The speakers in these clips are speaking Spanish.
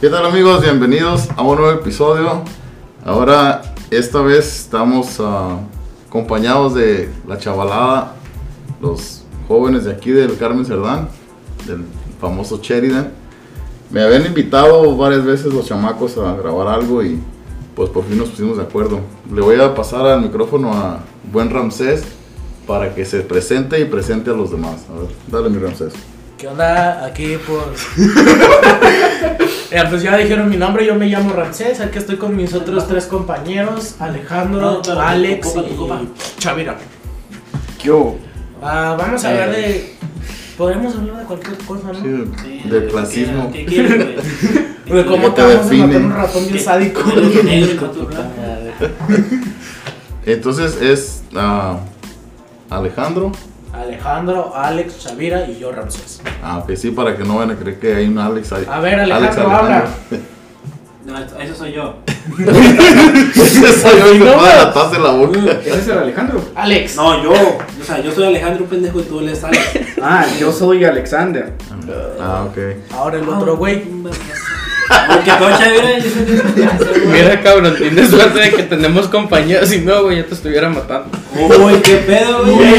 ¿Qué tal amigos? Bienvenidos a un nuevo episodio. Ahora, esta vez estamos ah, acompañados de la chavalada, los jóvenes de aquí del Carmen Cerdán, del famoso Sheridan. Me habían invitado varias veces los chamacos a grabar algo y pues por fin nos pusimos de acuerdo. Le voy a pasar al micrófono a buen Ramsés para que se presente y presente a los demás. A ver, dale mi Ramsés. ¿Qué onda? Aquí por. Eh, pues ya dijeron mi nombre, yo me llamo Ramsés. Aquí estoy con mis otros tres compañeros: Alejandro, No, no, Alex tu copa, tu copa. y Chavira. Yo. Ah, vamos a hablar de. Podemos hablar de cualquier cosa, ¿no? Sí, Sí, del ¿qué clasismo. ¿Qué quieres, güey? De cómo te vamos a define? matar un ratón bien ¿Qué- sádico. qué de Entonces es ah, Alejandro. Alejandro, Alex, Chavira y yo, Ramsés. Ah, ok, sí, para que no van a creer que hay un Alex ahí. A ver, Alejandro, habla. No, eso soy yo. Ese soy yo puede atarse la boca. ¿Ese es el Alejandro? Alex. No, yo. O sea, yo soy Alejandro pendejo y tú le sales. Ah, yo soy Alexander. Ah, ok. Ahora el otro güey. Porque Mira, cabrón, tienes suerte de que tenemos compañeros. Si no, güey, ya te estuviera matando. Uy, qué pedo, güey.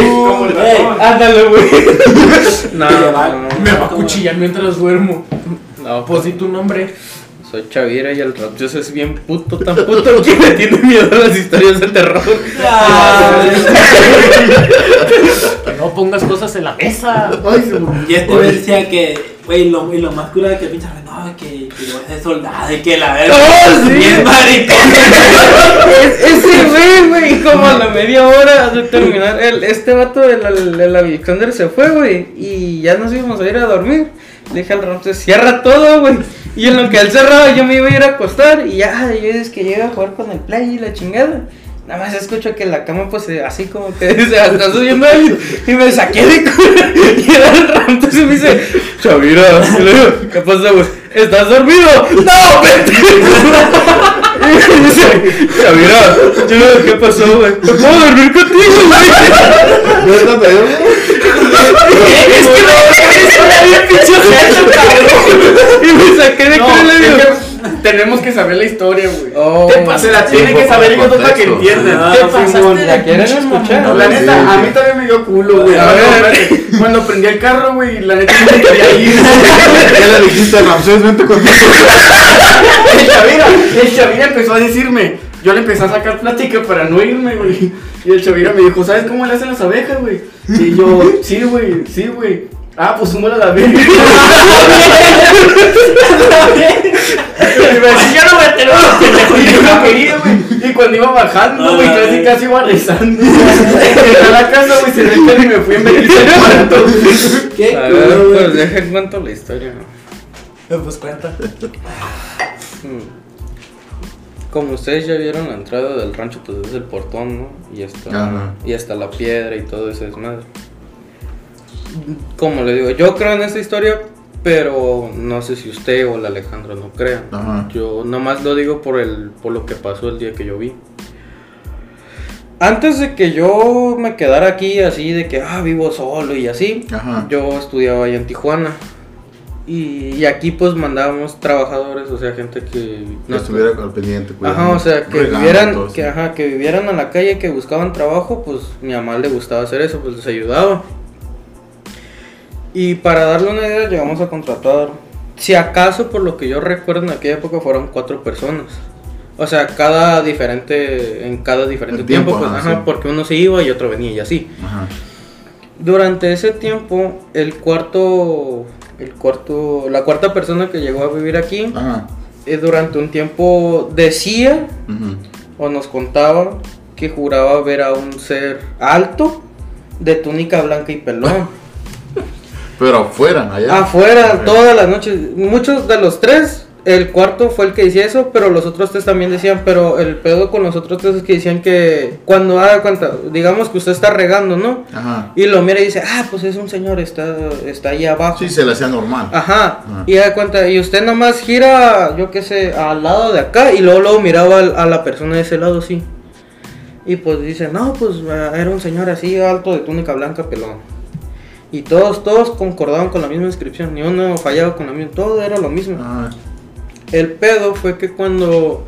Ándale, güey. No, Me va- no, Me va a cuchillar mientras duermo. no, Pues di tu nombre. soy Chavira y el Ramses es bien puto, tan puto que me tiene miedo a las historias de terror. Ah, Que no pongas cosas en la mesa. Y este decía que, güey, lo, y lo más cura de que pinche, no, que, que yo voy a ser soldado y que la verga. ¡Oh, sí! Bien maricón. Es- Ese güey, güey, como a la media hora de terminar, el, este vato del el, el Alexander se fue, güey, y ya nos íbamos a ir a dormir. Le dije al Ramses, cierra todo, güey. Y en lo que él cerraba, yo me iba a ir a acostar, y ya, yo es que llega a jugar con el play y la chingada. Nada más escucho que la cama, pues, eh, así como que se está subiendo alguien, y me saqué de cura. Y era el Ramses y me dice, Chavira, y ¿qué pasa, güey? ¿Estás dormido? ¡No, vete! Y dice, Chavira, yo ¿qué pasó, güey? ¿Me puedo dormir contigo, güey? Es que me quedé bien pinche ojete, cabrón. Y me saqué de No, cura y le es digo, que tenemos que saber la historia, güey. oh, Te se la tiene que saber ellos dos para que entiendan. Ah, ¿Qué sí, pasaste ¿la quieren escuchar? La Sí, neta, sí. a mí también me dio culo, güey. A ver. espérate. Cuando prendí el carro, güey, la neta no me quería ir. ¿Qué le dijiste a Ramsés? Vente conmigo. El Chavira, el Chavira empezó a decirme, yo le empecé a sacar plática para no irme, güey. Y el Chavira me dijo, ¿sabes cómo le hacen las abejas, güey? Y yo, sí, güey, sí, güey. Ah, pues súmala a la verga. Y me decía, ya no me. Y yo no quería, güey. Y cuando iba bajando, güey, casi casi iba rezando. Llegué a la casa, güey, el carro y me fui en vergüenza al cuarto. Qué A culo, ver, pues deja en cuento la historia. Pues cuenta. Hmm. Como ustedes ya vieron la entrada del rancho, pues es el portón, ¿no? Y está, Ajá. y hasta la piedra y todo ese desmadre. Como le digo, yo creo en esta historia, pero no sé si usted o el Alejandro no crean. Ajá. Yo nomás lo digo por el por lo que pasó el día que yo vi. Antes de que yo me quedara aquí así de que ah vivo solo y así, Ajá. yo estudiaba allá en Tijuana. Y, y aquí pues mandábamos trabajadores, o sea, gente que No estuviera al pendiente, cuidando, Ajá, o sea, que vivieran, que, ajá, que vivieran en la calle, que buscaban trabajo, pues mi mamá le gustaba hacer eso, pues les ayudaba. Y para darle una idea, llegamos a contratar, si acaso por lo que yo recuerdo en aquella época fueron cuatro personas. O sea, cada diferente, en cada diferente tiempo, tiempo, pues, ajá, ajá, sí. porque uno se iba y otro venía y así. Ajá. Durante ese tiempo, el cuarto, el cuarto, la cuarta persona que llegó a vivir aquí, Ajá. eh, durante un tiempo decía o nos contaba que juraba ver a un ser alto de túnica blanca y pelón. Pero afuera, allá. Afuera, todas las noches. Muchos de los tres, el cuarto fue el que decía eso, pero los otros tres también decían, pero el pedo con los otros tres es que decían que cuando haga cuenta, digamos que usted está regando, ¿no? Ajá. Y lo mira y dice, ah, pues es un señor, está, está ahí abajo. Sí, se le hacía normal. Ajá, Ajá. y da cuenta, y usted nomás gira, yo qué sé, al lado de acá y luego, luego miraba a la persona de ese lado, sí. Y pues dice, no, pues eh, era un señor así alto de túnica blanca, pelón. Y todos, todos concordaban con la misma inscripción, ni uno fallaba con la misma, todo era lo mismo. Ah, El pedo fue que cuando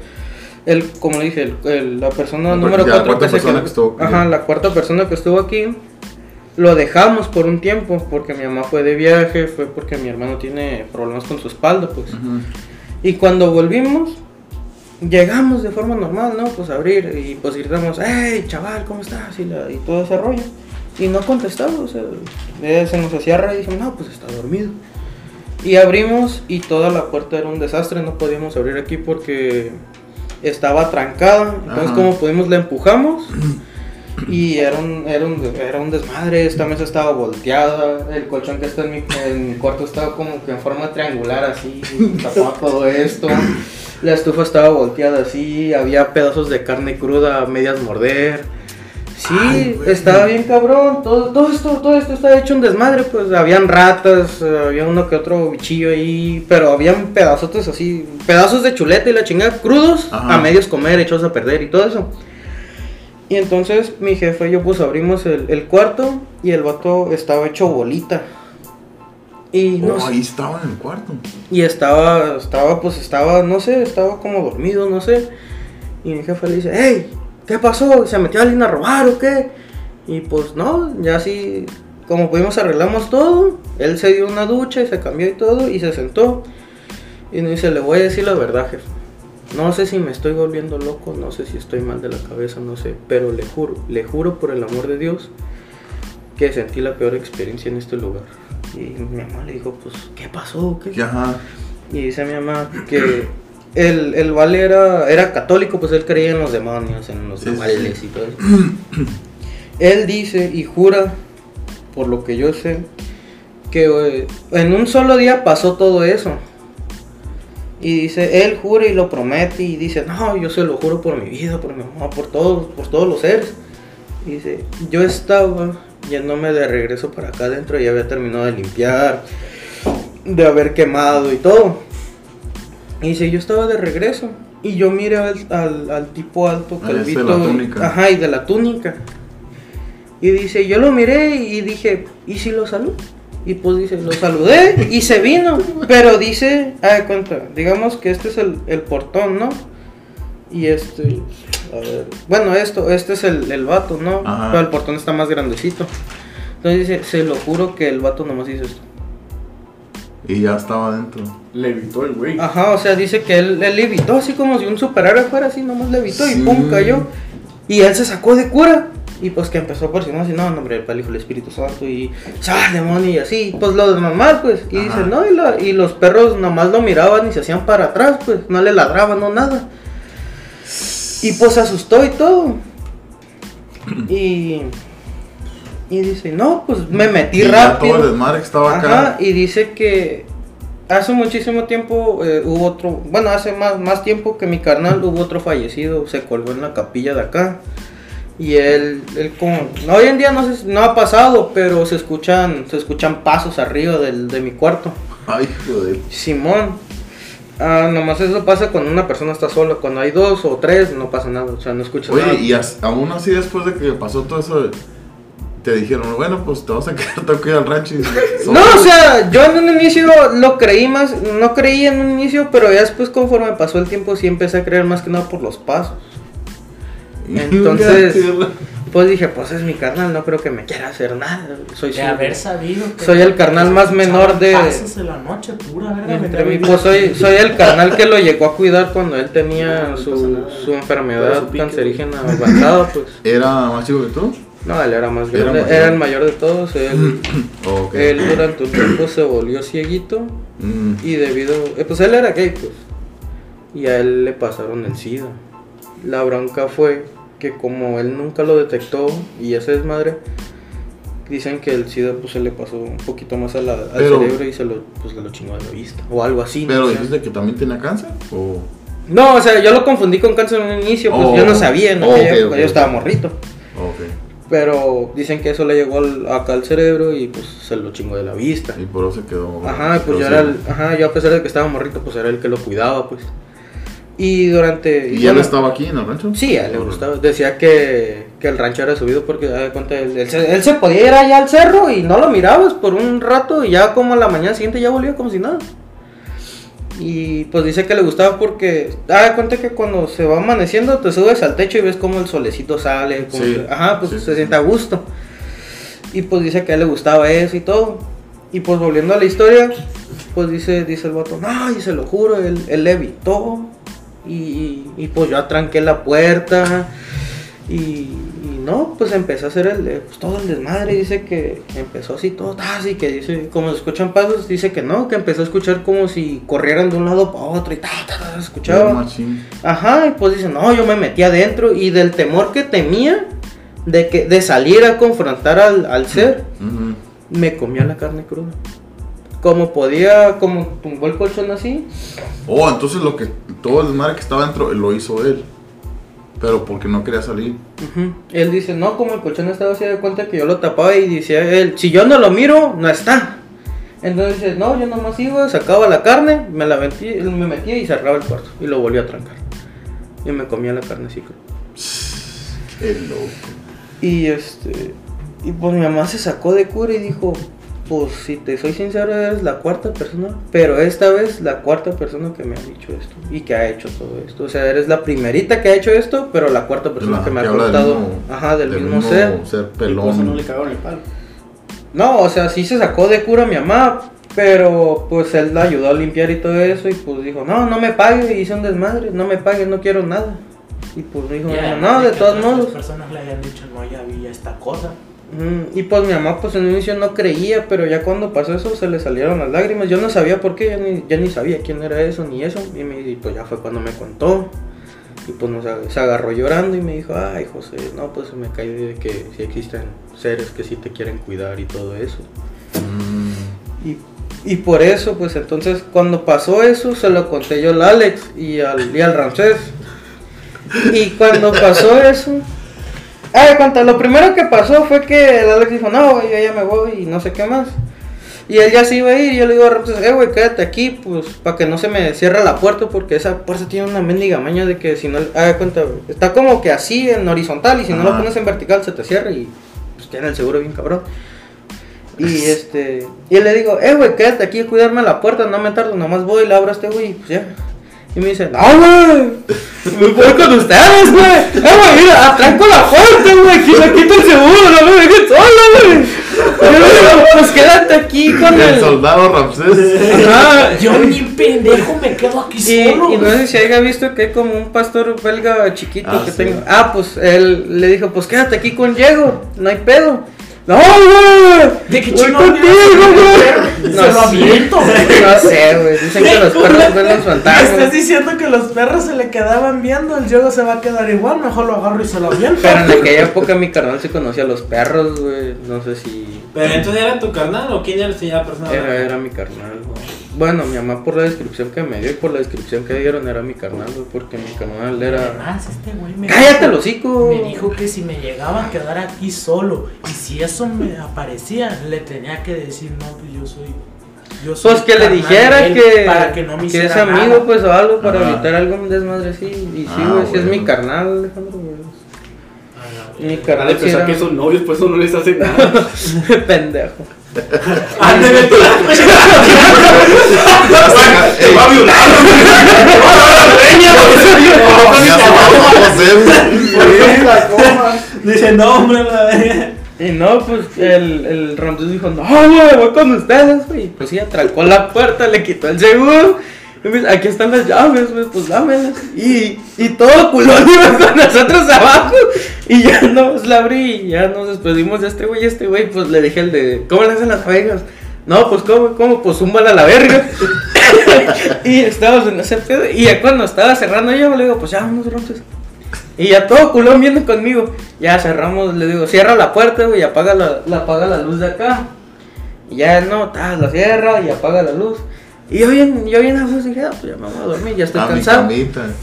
el, como le dije, el- el- la persona número cuarta 4 que se persona quedó- que estuvo ajá, la cuarta persona que estuvo aquí, lo dejamos por un tiempo porque mi mamá fue de viaje, fue porque mi hermano tiene problemas con su espalda, pues. Ujú. Y cuando volvimos, llegamos de forma normal, ¿no? Pues a abrir y pues gritamos, hey, chaval, ¿cómo estás? Y, la- y todo ese rollo. Y no contestaba, o sea, eh, se nos hacía raro y dijimos, no, pues está dormido. Y abrimos y toda la puerta era un desastre, no podíamos abrir aquí porque estaba trancada. Entonces, Ajá. como pudimos, la empujamos. Y era un, era, un, era un desmadre, esta mesa estaba volteada, el colchón que está en mi, en mi cuarto estaba como que en forma triangular así, tapaba todo esto, la estufa estaba volteada así, había pedazos de carne cruda a medias morder. Sí, Ay, estaba bien cabrón, todo, todo esto, todo esto estaba hecho un desmadre, pues habían ratas, eh, había uno que otro bichillo ahí, pero habían pedazotes así, pedazos de chuleta y la chingada crudos, Ajá. a medios comer, hechos a perder y todo eso. Y entonces mi jefe y yo pues abrimos el, el cuarto y el vato estaba hecho bolita. Y no Oh, ahí estaba en el cuarto. y estaba, estaba, pues estaba, no sé, estaba como dormido, no sé. Y mi jefe le dice, hey, ¿qué pasó? ¿Se metió alguien a robar o qué? Y pues no, ya así, como pudimos arreglamos todo. Él se dio una ducha y se cambió y todo y se sentó. Y me dice, le voy a decir la verdad, jefe. No sé si me estoy volviendo loco, no sé si estoy mal de la cabeza, no sé. Pero le juro, le juro por el amor de Dios que sentí la peor experiencia en este lugar. Y mi mamá le dijo, pues, ¿qué pasó? ¿Qué? Ajá. Y dice mi mamá que el, el vale era, era católico, pues él creía en los demonios, en los sí, sí. y todo eso. él dice y jura, por lo que yo sé, que eh, en un solo día pasó todo eso. Y dice, él jura y lo promete y dice, no, yo se lo juro por mi vida, por mi mamá, por todos, por todos los seres. Y dice, yo estaba yéndome de regreso para acá adentro y había terminado de limpiar, de haber quemado y todo. Y dice, yo estaba de regreso y yo miré al, al, al tipo alto, Ah, ese de calvito, la túnica. ajá, y de la túnica. Y dice, yo lo miré y dije, ¿y si lo saludo? Y pues dice, lo saludé y se vino. Pero dice, ah, de cuenta, digamos que este es el, el portón, ¿no? Y este, a ver, bueno, esto, este es el, el vato, ¿no? Ajá. Pero el portón está más grandecito. Entonces dice, se lo juro que el vato nomás hizo esto. Y ya estaba adentro. Le evitó el güey. Ajá, o sea, dice que él, él levitó así como si un superhéroe fuera así, nomás levitó y Sí. pum, cayó. Y él se sacó de cura. Y pues que empezó presionar así, no, no, hombre, el Padre, Hijo y el Espíritu Santo y ¡sal, demonio! Y así, pues lo normal, pues. Y Ajá. dice, no, y, la- y los perros nomás lo miraban y se hacían para atrás, pues, no le ladraban, no nada. Y pues se asustó y todo. Y. Y dice, no, pues me metí Y ya rápido. todo el desmadre estaba acá. Y dice que hace muchísimo tiempo eh, hubo otro, bueno, hace más, más tiempo que mi carnal hubo otro fallecido, se colgó en la capilla de acá. Y él, él como, no, hoy en día no, se, no ha pasado, pero se escuchan, se escuchan pasos arriba del, de mi cuarto. Ay, joder. Simón, ah, nomás eso pasa cuando una persona está sola, cuando hay dos o tres no pasa nada, o sea, no escuchas nada. Oye, y as- aún así después de que pasó todo eso, te dijeron, bueno, pues te vas a quedar tengo que ir al rancho. y- No, o sea, yo en un inicio lo creí más, no creí en un inicio, pero ya después conforme pasó el tiempo sí empecé a creer más que nada por los pasos. Entonces, pues dije, pues es mi carnal, no creo que me quiera hacer nada. Soy, De su- haber sabido. que- soy el carnal más menor de- Pasos de la noche, pura verga. entre mí, pues soy, soy el carnal que lo llegó a cuidar cuando él tenía No, no su, su enfermedad cancerígena avanzada, pues. ¿Era más chico que tú? No, él era más Era grande, mayor. era el mayor de todos. Él, durante un tiempo se volvió cieguito Mm. Y debido, eh, pues él era gay, pues. Y a él le pasaron el SIDA. La bronca fue que como él nunca lo detectó y ese es madre, dicen que el SIDA pues se le pasó un poquito más a la- al Pero- cerebro y se lo, pues, lo chingó de la vista. O algo así. Pero no, dijiste que también tenía cáncer. ¿O? no, o sea, yo lo confundí con cáncer en un inicio, pues Oh. yo no sabía, en Oh, aquella ok, época, ok, yo estaba morrito. Ok. Pero dicen que eso le llegó al- acá al cerebro y pues se lo chingó de la vista. Y por eso se quedó. Ajá, pues yo era el, ajá, yo a pesar de que estaba morrito, pues era el que lo cuidaba, pues. Y durante... ¿Y él bueno, estaba aquí en el rancho? Sí, a él le gustaba. Decía que, que el rancho era subido porque, de cuenta, él, él se, él se podía ir allá al cerro y no lo mirabas por un rato y ya como a la mañana siguiente ya volvía como si nada. Y pues dice que le gustaba porque, da cuenta que cuando se va amaneciendo te subes al techo y ves como el solecito sale, como Sí, que- ajá, pues sí, se sí. siente a gusto. Y pues dice que a él le gustaba eso y todo. Y pues volviendo a la historia, pues dice, dice el vato, no, y se lo juro, él, él le evitó. Y, y, y, pues yo atranqué la puerta. Y no, pues empezó a hacer el, eh, pues, todo el desmadre. Dice que empezó así todo, así que dice, como se escuchan pasos, dice que no, que empezó a escuchar como si corrieran de un lado para otro y ta, ta, ta, se escuchaba. Ajá, y pues dice, no, yo me metí adentro y del temor que temía de que de salir a confrontar al, al ser, me comía la carne cruda. Como podía, como tumbó el colchón así. Oh, entonces lo que todo el desmadre que estaba dentro lo hizo él. Pero porque no quería salir. Él dice, no, como el colchón estaba así de cuenta que yo lo tapaba y decía él, si yo no lo miro, no está. Entonces dice, no, yo nomás iba, sacaba la carne, me la metí, me metía y cerraba el cuarto y lo volvía a trancar. Y me comía la carne así. El loco. Y este. Y pues mi mamá se sacó de cura y dijo: Pues si te soy sincero, eres la cuarta persona. Pero esta vez la cuarta persona que me ha dicho esto. Y que ha hecho todo esto. O sea, eres la primerita que ha hecho esto, pero la cuarta persona La que me ha que del contado. mismo- ajá, del, mismo, ser. ser Y por eso no pelón. le cagaron el palo. No, o sea, sí se sacó de cura mi mamá. Pero pues él la ayudó a limpiar y todo eso. Y pues dijo: No, no me pague. Hice un desmadre. No me pague, no quiero nada. Y pues dijo: Y No, no, de todos modos. personas le habían dicho, no, ya vi esta cosa. Y pues mi mamá pues en un inicio no creía, pero ya cuando pasó eso se le salieron las lágrimas. Yo no sabía por qué, ya ni, ya ni sabía quién era eso ni eso. Y, me, y pues ya fue cuando me contó. Y pues nos, se agarró llorando y me dijo, ay José, no pues se me cae de que sí existen seres que sí te quieren cuidar y todo eso. Mm. Y, y por eso pues entonces cuando pasó eso se lo conté yo al Alex y al, y al Ramsés. Y cuando pasó eso... Ah, cuenta, lo primero que pasó fue que el Alex dijo, no, güey, yo ya me voy y no sé qué más. Y él ya se iba a ir y yo le digo a Ramses, eh, güey, quédate aquí, pues, para que no se me cierre la puerta, porque esa puerta tiene una mendiga maña de que si no, ah, cuenta, está como que así en horizontal y si no lo pones en vertical se te cierra y pues tiene el seguro bien cabrón. Y este, y le digo, eh, güey, quédate aquí a cuidarme la puerta, no me tardo, nomás voy, la abro a este güey y pues ya. Y me dice, no, güey, me voy con ustedes, güey. Eh, güey, mira, atranco la puerta, güey, aquí me quito el seguro, no me dejen sola, güey. Y yo le digo, pues quédate aquí con El el... soldado Ramsés. Ajá, Yo ni pendejo me quedo aquí y, solo. y no sé si haya visto que hay como un pastor belga chiquito Ah, que sí. tengo. Ah, pues él le dijo, pues quédate aquí con Diego, no hay pedo. No, güey. ¿De qué voy chingón contigo, güey. Se lo aviento, güey. No sé, güey. Dicen que los perros ven los fantasmas. estás diciendo que los perros se le quedaban viendo, el Diego se va a quedar igual, mejor lo agarro y se lo aviento. Pero en aquella época mi carnal se conocía a los perros, güey. No sé si. Pero entonces era tu carnal o quién era la persona? Era, era mi carnal, güey. Bueno, mi mamá por la descripción que me dio y por la descripción que dieron era mi carnal, güey. Porque mi carnal era. Además, este güey me ¡Cállate, el hocico! Me dijo que si me llegaba a quedar aquí solo y si eso me aparecía, le tenía que decir, no, pues yo soy. Yo soy Pues que le dijera de él", que, Para que no me que hiciera es amigo, nada. pues o algo para Ajá. evitar algún desmadre así. Y sí, Ah, güey, sí es mi carnal, Alejandro, güey. Ah, Mi carnal a sí pensar era- que son novios, por eso no les hace nada. pendejo. Ándale, tú. Ey, va a violar. Dice, no, hombre, la. Y no, pues el, el Ramsés dijo, no, güey, voy con ustedes, güey. Pues sí, atrancó la puerta, le quitó el seguro. Aquí están las llaves, pues dámelas. Y, y todo culón iba con nosotros abajo. Y ya nos la abrí y ya nos despedimos de este güey. Este güey, pues le dije el de, ¿cómo le hacen las abejas? No, pues ¿cómo? ¿Cómo? Pues zúmbala a la verga. y estábamos en ese pedo. Y ya cuando estaba cerrando yo, le digo, pues ya, vamos, Ramsés. Y ya todo culón viene conmigo. Ya cerramos, le digo, cierra la puerta, güey, apaga la, la, apaga la luz de acá. Y ya no, ta, la cierra y apaga la luz. Y yo bien, yo bien a gusto dije, ah, pues ya me voy a dormir, ya estoy A cansado.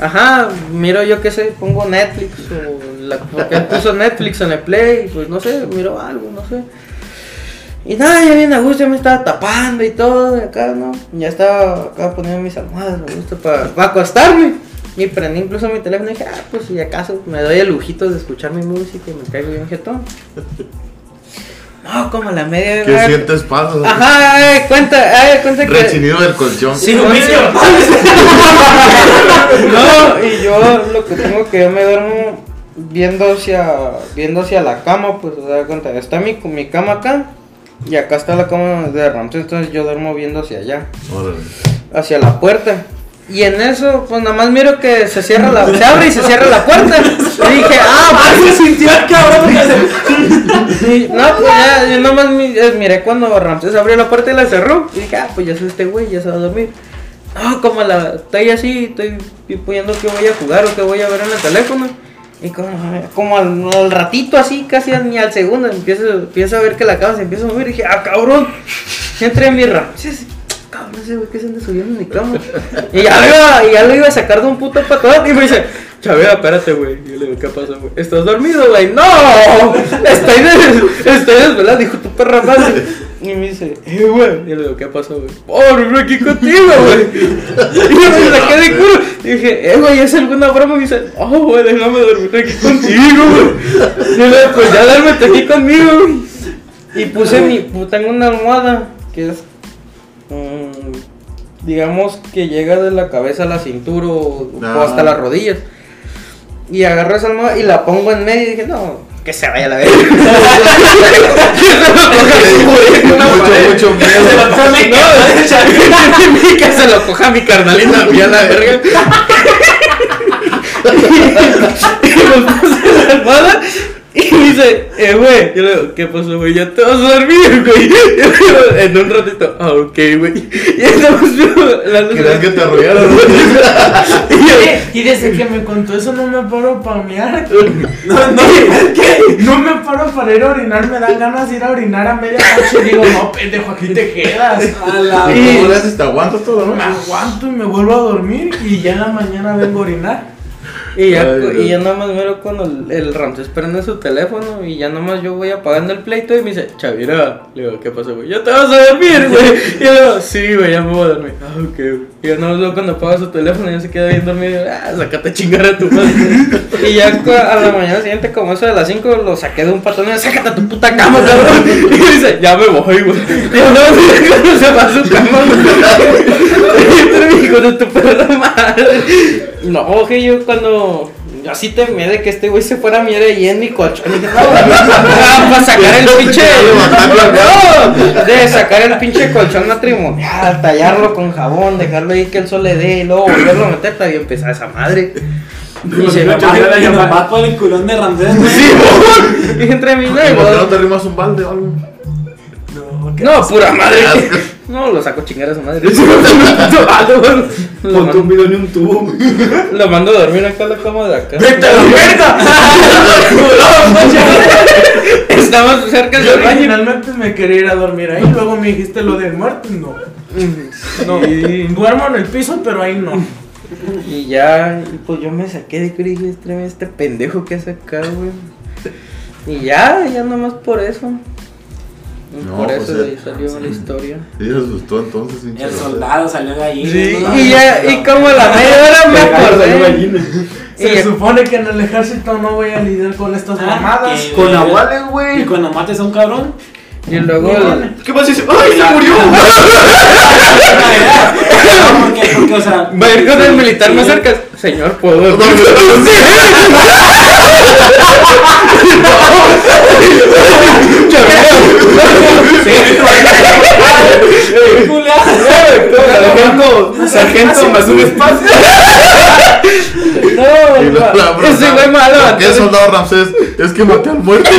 Ajá, miro yo qué sé, pongo Netflix o la, porque puso Netflix en el Play, pues no sé, miro algo, no sé. Y nada, ya bien a gusto, ya me estaba tapando y todo, y acá, ¿no? Ya estaba acá poniendo mis almohadas, me gusta para acostarme. Y prendí incluso mi teléfono y dije, ah, pues si acaso me doy el lujito de escuchar mi música y me caigo bien jetón. No, No, como a la media. ¿Qué ah, sientes pasos? Ajá, ay, cuenta, ay, cuenta que. Rechinido del colchón. Sí, un niño. No, y yo lo que tengo que yo me duermo viendo hacia viendo hacia la cama, pues, o sea, cuenta, está mi, mi cama acá y acá está la cama de Ramsey, entonces yo duermo viendo hacia allá, Órale. hacia la puerta. Y en eso, pues nada más miro que se cierra la, se abre y se cierra la puerta. Y dije, ah, pues se sintió el cabrón. Sí, no, pues ya, yo nomás mi- eh, miré cuando Ramsés abrió la puerta y la cerró. Y dije, ah, pues ya es este güey, ya se va a dormir. No, como la, estoy así, estoy poniendo que voy a jugar o que voy a ver en el teléfono. Y como, como al, al ratito así, casi ni al segundo, empiezo, empiezo a ver que la cama se empieza a mover. Y dije, ah, cabrón. Entré en mi Ramsés. Cabrón, ese güey que se anda subiendo en mi cama. Y ya lo iba, y ya lo iba a sacar de un puto patón. Y me dice, Chavera, espérate, güey. Y yo le digo, ¿qué pasó, güey? ¿Estás dormido, güey? ¡No! Estoy, des estoy desvelado, dijo tu perra madre. Y me dice, eh, güey. Y yo le digo, ¿qué pasó, güey? ¡Oh, no aquí contigo, güey! Y yo me saqué de culo. Y dije, eh, güey, ¿es alguna broma? Y me dice, oh, güey, déjame dormir aquí contigo, güey. Y yo le digo, pues ya duérmete aquí conmigo, güey. Y puse mi. pu- Tengo una almohada que es. Mm, digamos que llega de la cabeza a la cintura o, o Ah. hasta las rodillas. Y agarro esa almohada y la pongo en medio y dije, no, que se vaya a la verga. Mucho, mucho miedo. No, que se lo coja mi carnalita mía la verga. y me puse la almohada y me dice, eh, güey. Yo le digo, ¿qué pasó, güey? Ya te vas a dormir, güey. Yo le digo, en un ratito, ah, ok, güey. Y entonces veo la luz. ¿Querías que te arrullaran? Y Y desde que me contó eso no me paro para mear. No, no, ¿qué? No me paro para ir a orinar, me dan ganas de ir a orinar a media noche. Digo, no, pendejo, aquí te quedas. A la ¿Y cómo le haces? ¿Te aguantas todo, Me no? aguanto y me vuelvo a dormir y ya en la mañana vengo a orinar. Y ya, Ay, y ya nada más miro cuando el, el Ramsés prende su teléfono y ya nada más yo voy apagando el pleito y me dice, Chavira, le digo, ¿qué pasó, güey? Ya te vas a dormir, güey. Y yo le digo, sí, güey, ya me voy a dormir. Ah, ok, güey. Y ya nada más veo cuando apaga su teléfono y ya se queda bien dormido y yo, ah, sácate a chingar a tu madre. y ya a la mañana siguiente, como eso de las 5, lo saqué de un patón y yo, sácate a tu puta cama, cabrón. Y dice, ya me voy, güey. Y yo, no, cuando se va a su cama, güey. Hijo de tu perra madre. No, que yo cuando. Yo así temía de que este güey se fuera a mirar ahí en mi colchón. Y dije, no, para sacar el pinche. No, de sacar el pinche colchón matrimonial, tallarlo con jabón, dejarlo ahí que el sol le dé y luego volverlo a meter. Está bien pesada esa madre. Y se ya nomás por el culón de Ramsés. Y entre mí ¿Y por qué no no. te rimas un balde o algo? No, pura madre. No, lo saco a chingar a su madre. Lo Ponte un mando, video ni un tubo. lo mando a dormir acá en la cama de acá. ¡Vete a la verga! Estamos cerca Yo del baño. originalmente me quería ir a dormir ahí, luego me dijiste lo del muerto, no. No, duermo en el piso, pero ahí no. Y ya, y pues yo me saqué de dije, este, este pendejo que hace acá, güey. Y ya, ya nomás por eso. Y No, por pues, eso de ahí eh, salió la historia. Sí, se asustó entonces, El soldado salió de ahí. Sí, ¿no? y ya, y como la media hora me acordé. Se Y- supone que en el ejército no voy a lidiar con estas Ah, mamadas. que- Con aguales, Y güey. cuando mates a un cabrón. Y luego, el- ¿Qué pasa? Dice, ¡ay, se murió! No, porque, porque, o sea. va a ir con el militar más sí, cerca. Señor, ¿puedo? Sargento, sargento, más un espacio. No, ese güey malo. ¿Por qué soldado Ramsés? Es que maté al muerto.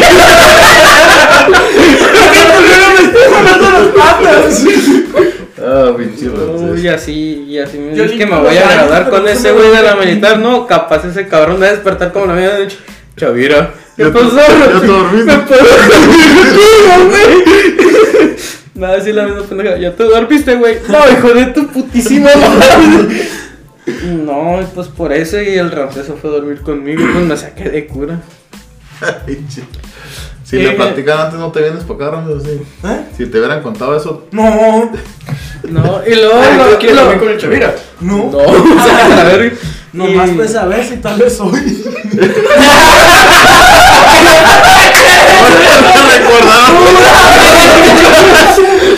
Ah, pinche Ramsés. Y así, y así me dices que me voy a pero con ese me güey de la militar. No, capaz ese cabrón va a despertar como la media noche. Chavira, ¿qué Ya pasó? ya te dormiste. Me puedo dormir contigo, güey. Me va a decir la misma pendeja. Ya te dormiste, güey. No, hijo de tu putísima madre. No, pues por eso y el Ramsés se fue a dormir conmigo. Pues me saqué de cura. Si le Eh, platican antes, no te vienes para acá, Ramsés. Sí. ¿Eh? Si te hubieran contado eso, No, No, y luego. Ay, lo- ¿tú quieres lo- dormir con el Chavira? no. No, sácate la verga. Nomás pues a ver si tal vez hoy.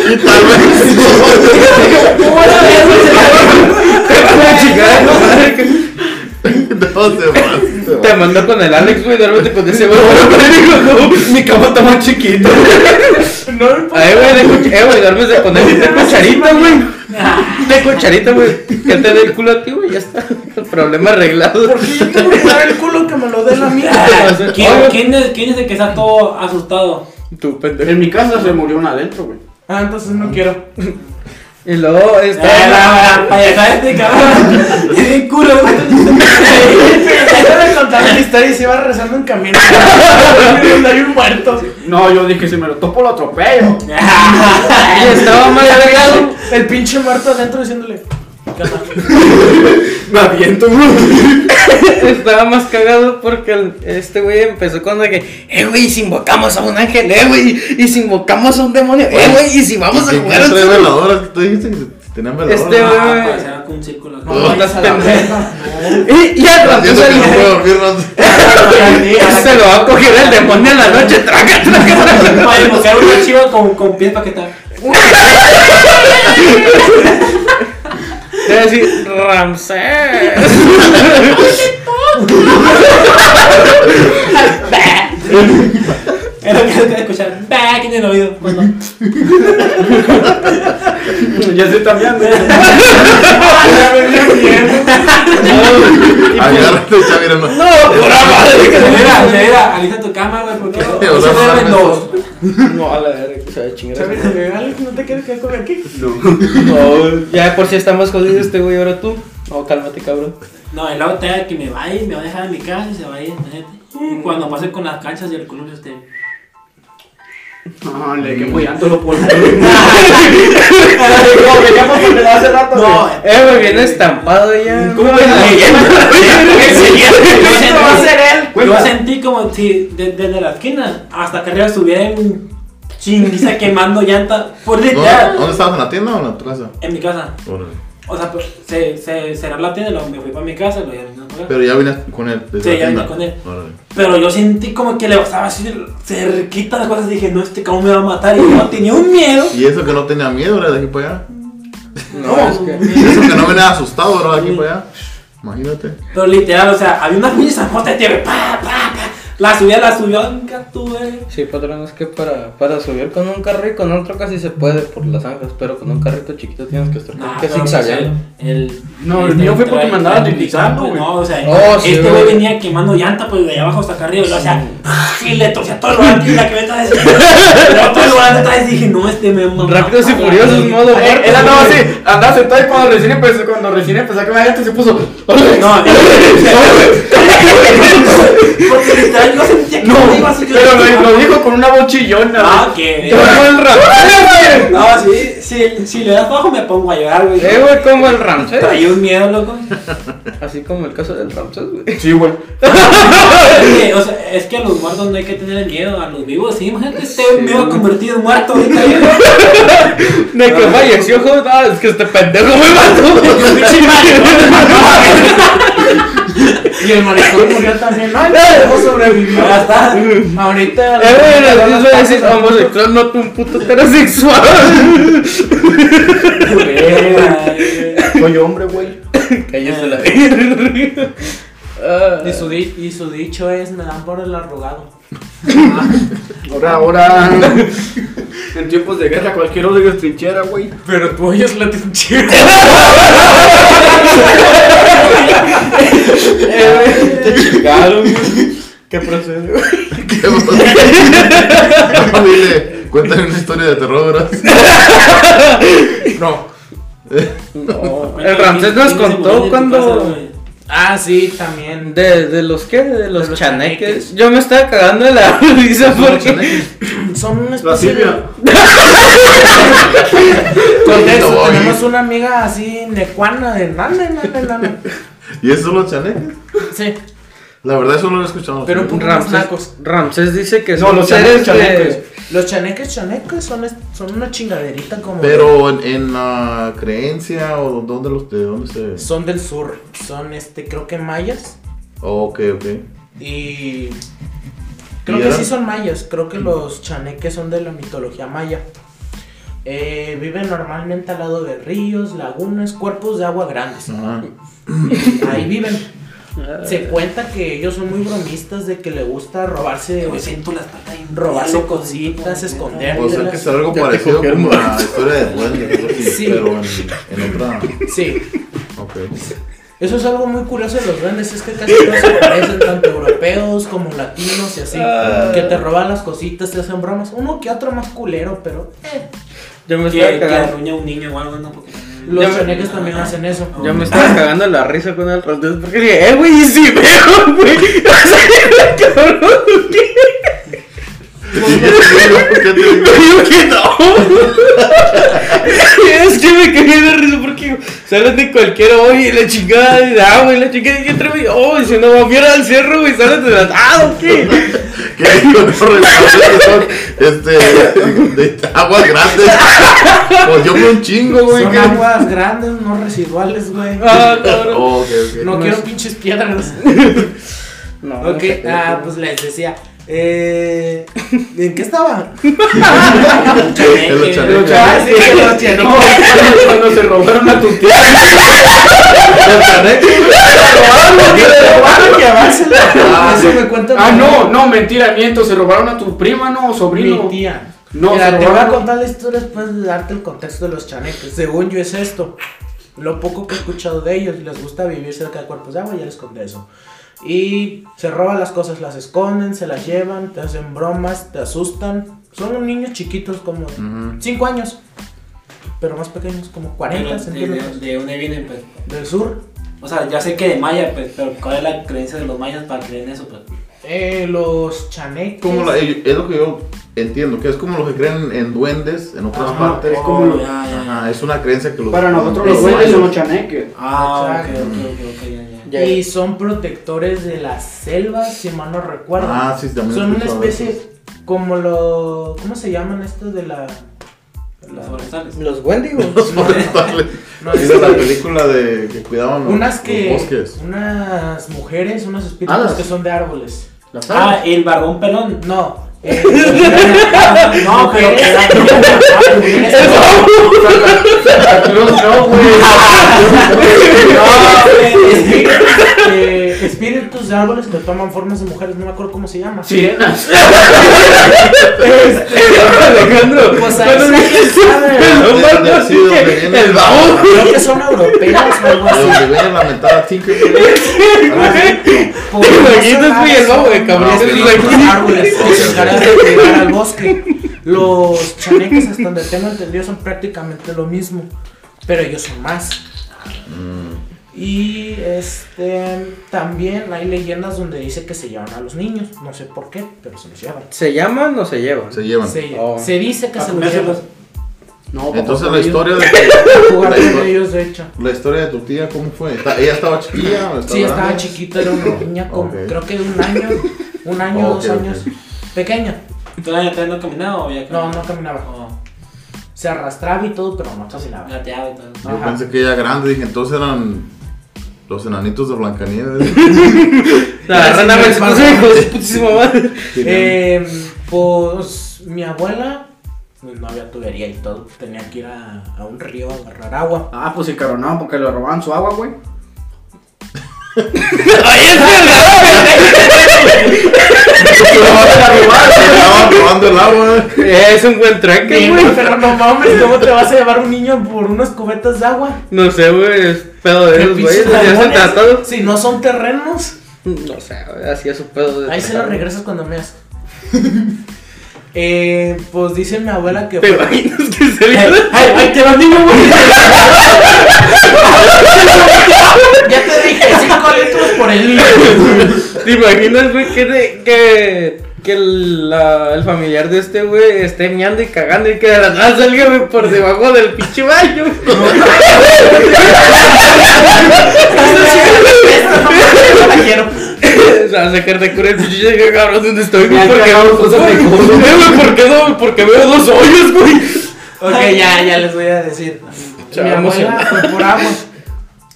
Y tal vez no recordaba. mandó con el Alex, güey, duérmete con ese güey. Mi cama está más chiquita. No. Ay, güey, de eh, güey, duermes de con él de cucharita, güey. De cucharita, güey. Que te dé el culo a ti, güey, ya está. El problema arreglado. ¿Por qué yo tengo que dar el culo que me lo dé la mía? ¿Quién, quién es, ¿Quién es el que está todo asustado? Tu pendejo. En mi casa se murió una adentro, güey. Ah, entonces no quiero. Y luego Eh, está. la payasada este cabrón. Es bien culo, güey. Contar la historia y se iba rezando en camino. Hay un muerto. No, yo dije, si me lo topo lo atropello. Y estaba más agregado. El pinche muerto adentro diciéndole. Me aviento. Estaba más cagado porque el- este güey empezó con de que, eh, güey, y si invocamos a un ángel, eh, güey, y si invocamos a un demonio, eh, güey, y si vamos a ¿Quién jugar tres un veladoras? ¿Tú dijiste que tenían veladoras? Este, güey. Ah, parecía como un círculo. No, No, las a la pendejas. Y, y al rato Haciendo que no se, puedo dormir, rato. se lo va a coger el demonio en la noche, traga, traga, traga. Para invocar una chiva con, con pies para que tal. Te va a decir, Ramsés. Es lo que que escuchar. Back en el oído. Cuando. Ya se está viendo. Agárrate, Chavira, no. No, pura madre. Mira, mira, alista tu cama, güey, porque. no se no deben dos. No, a la verga, que se va a chingar. ¿no te quieres quedar con aquí? No, ya de por si está más jodido este güey, ahora tú. No, cálmate, cabrón. No, luego te que me vaya y me va a dejar en mi casa y se va a ir, imagínate. Y cuando pase con las canchas y el color este. No, le lo que porque me lo hace rato. No. Eh, viene estampado ya. ¿Cómo ves? la leyenda. Va a sentí- ser él. Yo sentí como si de- desde la esquina hasta que arriba estuviera un chinguiza quemando llanta por ¿Dónde, literal ¿Dónde estabas? ¿En la tienda o en tu casa? en mi casa. Órale. O sea, pues, se, se cerró la tienda me fui para mi casa y Pero ya vienes con él. Desde Sí, la ya vine tienda. con él. Órale. Pero yo sentí como que le pasaba así cerquita las cosas. Dije, no, este cabrón me va a matar. Y yo tenía un miedo. Y eso que no tenía miedo, era de aquí para allá. No, es que. Y eso que no venía asustado, era de aquí para allá. Imagínate. Pero literal, o sea, había una pinche zanjota de tierra. Pa, pa, pa. La subía, la subió. Tú, güey. Sí, patrón, es que para, para subir con un carro y con otro casi se puede por las zanjas, pero con un carrito chiquito tienes que estar No, que pero, zigzagueando. pues, el, No, el este, mío fue porque me andaba deslizando, güey. No, o sea, Oh, sí, este güey venía quemando llanta, pues de abajo hasta acá arriba. Y lo hacía. Y le torcía todo el volante y la que me trae. Pero todo el volante atrás dije, no, este me mamá. Rápidos y furiosos, modo Él él andaba así, andaba sentado y cuando recién empezó, cuando recién empezó a quemar llanto se puso. No, porque literal yo sentía que No, iba pero lo, lo dijo con una voz chillona. Ah, que. Como el Ramsés, No, sí, sí, si le das bajo me pongo a llorar, güey. Eh, güey, como el Ramsés. Traía un miedo, loco. Así como el caso del Ramsés, güey. Sí, güey. Es que, o sea, es que a los muertos no hay que tener miedo, a los vivos sí, imagínate, este me iba convertido en muerto ahorita. yo. De que falleció, joder, es que este pendejo me mató. Y el maricón murió también. Ay, no sobrevivió. Ya está. Ahorita. Eh, decir homosexual, no tú un puto heterosexual. Soy hombre, güey. Cállese la. Ah, Y su, di- y su dicho es: Me dan por el arrugado. Ahora, ahora. En tiempos de guerra cualquier odio es trinchera, güey. Pero tú oyes la trinchera. Eh, güey, te chingaron, güey. ¿Qué procede, güey? ¿Qué dile, cuéntame una historia de terror, ¿verdad? No. No, el Ramsés nos contó cuando. Ah, sí, también. De, de los qué? De los, De los chaneques. chaneques. Yo me estaba cagando de la risa porque. Son una La especie de. Silvia. Contexto, No, tenemos una amiga así necuana de nana. ¿Y eso son los chaneques? Sí, La verdad, eso no lo he escuchado. Pero nacos. Ramsés dice que No, son los seres chaneques, de- chaneques. Los chaneques chaneques son, son una chingaderita como. Pero en, en la creencia o dónde los de dónde se. Son del sur. Son este, creo que mayas. Oh, ok, ok. Y. Creo ¿Y que eran? sí son mayas. Creo que los chaneques son de la mitología maya. Eh, viven normalmente al lado de ríos, lagunas, cuerpos de agua grandes. Ajá. Ahí viven. Se cuenta que ellos son muy bromistas de que le gusta robarse, Me siento las patas robarse loco, cositas, esconder. O sea que es algo parecido como la historia de duende, Sí. pero en, en otra. Sí, Ok. eso es algo muy curioso de los duendes, es que casi todos se parecen, tanto europeos como latinos y así. Ah. Que te roban las cositas, te hacen bromas. Uno que otro más culero, pero eh, Yo me Que, que arruña a un niño o algo, ¿no? Porque... los Ya chaneques también hacen eso. Yo me estaba cagando la risa con el Rondes porque dije, eh, güey, y si veo, güey. ¿qué? ¿Por qué es que me cagué de risa porque salen de cualquier hoy y la chingada y da, güey, la chingada y entre mí, oh, y si no va a mirar al cerro, güey, salen de la. Ah, ok. ¿Qué digo? No, restaurantes son, este, de aguas grandes. Pues yo veo un chingo, güey. Son que- aguas grandes, no residuales, güey. Ah, cabrón. Oh, ok, ok. No no quiero es- pinches piedras. No, ok, no sé, ah, pues les decía. Eh, ¿En qué estaba? En los chalecos. Ah, sí, los chaneques. cuando, se robaron a tu tía. Robaron que aváncela. Ah, Eso me cuenta Ah, mi- no, no, mentira, miento. Se robaron a tu prima, no, sobrino. Mi tía. No, Mira, se te voy a contar la historia después de darte el contexto de los chaneques. Según yo es esto. Lo poco que he escuchado de ellos, les gusta vivir cerca de cuerpos de agua, ya les conté eso. Y se roban las cosas, las esconden, se las llevan, te hacen bromas, te asustan. Son niños chiquitos como Ujú. 5 años, pero más pequeños, como 40 Pero, ¿De, centímetros. de, de dónde vienen, pues? Del sur, O sea, ya sé que de maya, pues, pero ¿cuál es la creencia de los mayas para creer en eso, pues? eh, los chaneques. Como la- es lo que yo entiendo, que es como los que creen en duendes en otras Ajá, partes. es como lo- ya, ya, ya. Ajá, es una creencia que los. Para nosotros los duendes son los chaneques. Ah, ok, ok, ok, ok, Y son protectores de las selvas, si mal no recuerdo. Ah, sí, también. son una especie como lo. ¿Cómo se llaman estos de la. Los forestales. Los Wendigos. No, no, no, es- la película de que cuidaban los, unas los que. bosques. Unas mujeres, unos espíritus Hadas. que son de árboles. Las Ah, el barbón pelón. No. Eh, No, pero que era- No, güey. Espíritus, eh, espíritus de árboles que toman formas de mujeres, no me acuerdo cómo se llama. Sirenas. Alejandro. Pues ahí ¿cuándo sí, viste sabe. el babo. Creo que son europeas o algo así. donde viene la mentada Tinkerbell. Por- ¿Te imaginas, güey, el babo de cabrón? árboles de cuidar al bosque. Los chaneques, hasta donde tengo entendido, son prácticamente lo mismo. Pero ellos son más. Y este también hay leyendas donde dice que se llevan a los niños. No sé por qué, pero se los llevan. ¿Se llaman o se llevan? Se llevan. Se, Oh. se dice que Ah, se los me hace llevan. los- No, Entonces la historia de Jugar la, ellos, de hecho. la historia de tu tía, ¿cómo fue? ¿Está- ¿Ella estaba chiquilla? o Sí, estaba grande? chiquita, era una niña con, creo que de un año, un año, dos años. Pequeña. ¿Tú ya te no caminado o ya No, caminaba? no caminaba. Oh, Se arrastraba y todo, pero no caminaba. gateaba y todo. Yo Ajá. pensé que ella grande, dije, entonces eran los enanitos de Blancanieves. La rana me madre. Eh, pues mi abuela, pues, no había tubería y todo, tenía que ir a, a un río a agarrar agua. Ah, pues se caronaban porque le robaban su agua, güey. Estaban robando el agua. Es un buen tranque, Sí, güey. pero no mames, ¿cómo te vas a llevar un niño por unas cubetas de agua? No sé, güey, es pedo de ¿Qué esos tratado. Si no son terrenos, No sé, güey, así es su pedo de ahí se lo regresas cuando meas. eh, pues dice mi abuela que ¿Te fue- imaginas que se Ay, ay, ay, te va niño, güey. Ya te dije, 5 litros por el niño. ¿Te imaginas, güey, que, de- que, que el, la- el familiar de este, güey, esté meando y cagando y que de la nada salga, güey, por debajo del pinche baño? No la quiero. O sea, sacar de cura el pinche cabrón, ¿dónde estoy? Güey? han ¿Por qué, cagado cosas de güey, ¿por qué no? Porque veo dos hoyos, güey. Ok, ya, ya les voy a decir. Se Mi va a abuela agua.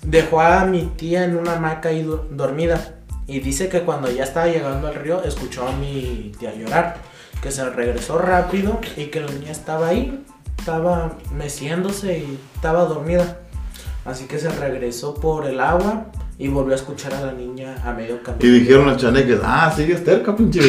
Dejó a mi tía en una hamaca ahí do- dormida. Y dice que cuando ya estaba llegando al río, escuchó a mi tía llorar. Que se regresó rápido y que la niña estaba ahí. Estaba meciéndose y estaba dormida. Así que se regresó por el agua. Y volvió a escuchar a la niña a medio camino. Y dijeron los chaneques, ah, sigues terca, pinche.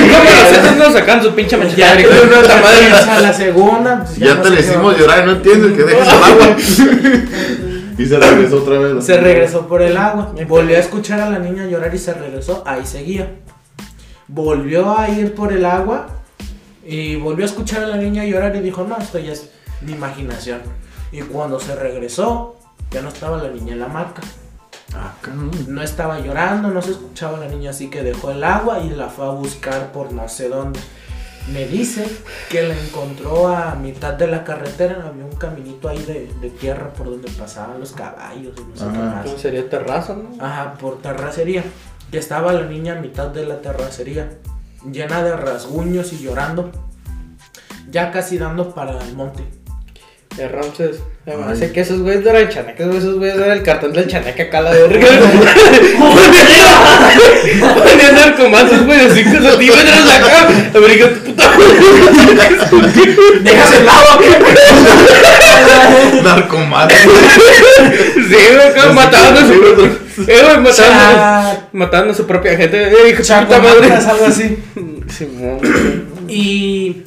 Como nosotros nos sacan su pinche Ya, machete. Puta madre. a la segunda. pues, Ya no te le hicimos llorar y no entiendes que dejes el agua. y se regresó otra vez. Se regresó por el agua. Volvió a escuchar a la niña llorar y se regresó. Ahí seguía. Volvió a ir por el agua. Y volvió a escuchar a la niña llorar y dijo, no, esto ya es mi imaginación. Y cuando se regresó, ya no estaba la niña en la marca. Ah. No estaba llorando, no se escuchaba la niña, así que dejó el agua y la fue a buscar por no sé dónde. Me dice que la encontró a mitad de la carretera, había un caminito ahí de, de tierra por donde pasaban los caballos y no sé qué más. ¿Cómo sería terraza, no? Ajá, por terracería. Que estaba la niña a mitad de la terracería, llena de rasguños y llorando, ya casi dando para el monte. De Ramses. Me parece que esos güeyes no eran chaneques, güey. Esos güeyes eran el cartón del chaneque acá a la verga. Ponían narcomansos, güey, de 5 centímetros acá. A ver, hijo de tu puta Dejas el lado, Narcomante. Sí, güey, acá mataban a su. Eh, güey, mataban a, su propia gente. Eh, hijo puta madre. algo así. Simón. Y